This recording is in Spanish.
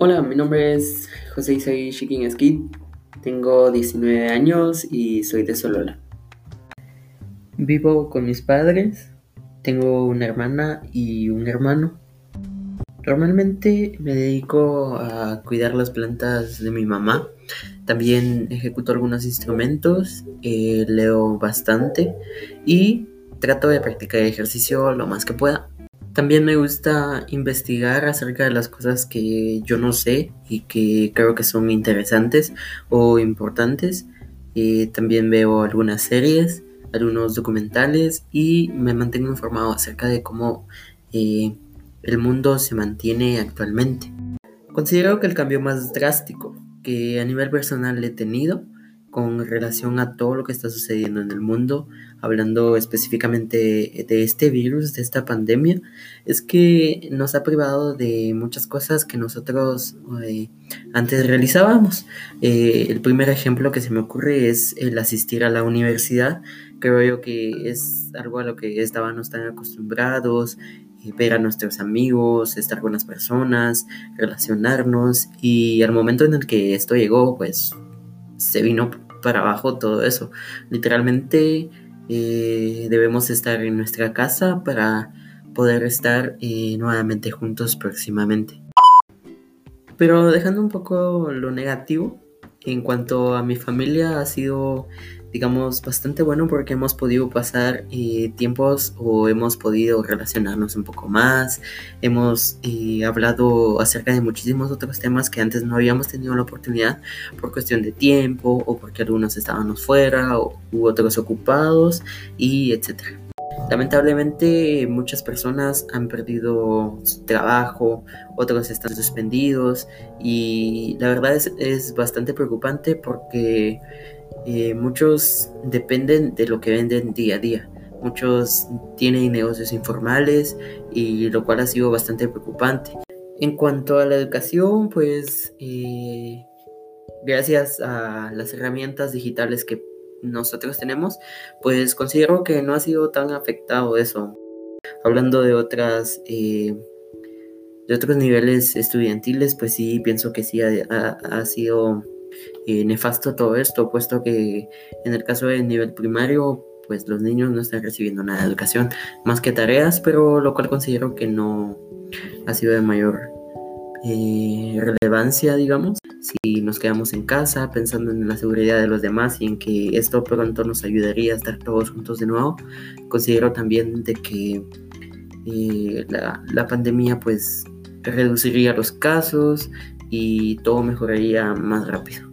Hola, mi nombre es José Isaí Shikin Esquid, tengo 19 años y soy de Solola. Vivo con mis padres, tengo una hermana y un hermano. Normalmente me dedico a cuidar las plantas de mi mamá, también ejecuto algunos instrumentos, eh, leo bastante y trato de practicar ejercicio lo más que pueda. También me gusta investigar acerca de las cosas que yo no sé y que creo que son interesantes o importantes. Eh, también veo algunas series, algunos documentales y me mantengo informado acerca de cómo eh, el mundo se mantiene actualmente. Considero que el cambio más drástico que a nivel personal he tenido con relación a todo lo que está sucediendo en el mundo, hablando específicamente de este virus, de esta pandemia, es que nos ha privado de muchas cosas que nosotros eh, antes realizábamos. Eh, el primer ejemplo que se me ocurre es el asistir a la universidad. Creo yo que es algo a lo que estábamos tan acostumbrados, eh, ver a nuestros amigos, estar con las personas, relacionarnos y al momento en el que esto llegó, pues se vino para abajo todo eso. Literalmente eh, debemos estar en nuestra casa para poder estar eh, nuevamente juntos próximamente. Pero dejando un poco lo negativo, en cuanto a mi familia ha sido digamos, bastante bueno porque hemos podido pasar eh, tiempos o hemos podido relacionarnos un poco más, hemos eh, hablado acerca de muchísimos otros temas que antes no habíamos tenido la oportunidad por cuestión de tiempo o porque algunos estábamos fuera o, u otros ocupados y etcétera. Lamentablemente muchas personas han perdido su trabajo, otros están suspendidos y la verdad es, es bastante preocupante porque eh, muchos dependen de lo que venden día a día. Muchos tienen negocios informales y lo cual ha sido bastante preocupante. En cuanto a la educación, pues eh, gracias a las herramientas digitales que nosotros tenemos, pues considero que no ha sido tan afectado eso. Hablando de otras eh, de otros niveles estudiantiles, pues sí pienso que sí ha sido eh, nefasto todo esto, puesto que en el caso del nivel primario, pues los niños no están recibiendo nada de educación, más que tareas, pero lo cual considero que no ha sido de mayor eh, relevancia, digamos. Si nos quedamos en casa pensando en la seguridad de los demás y en que esto pronto nos ayudaría a estar todos juntos de nuevo, considero también de que eh, la, la pandemia pues reduciría los casos y todo mejoraría más rápido.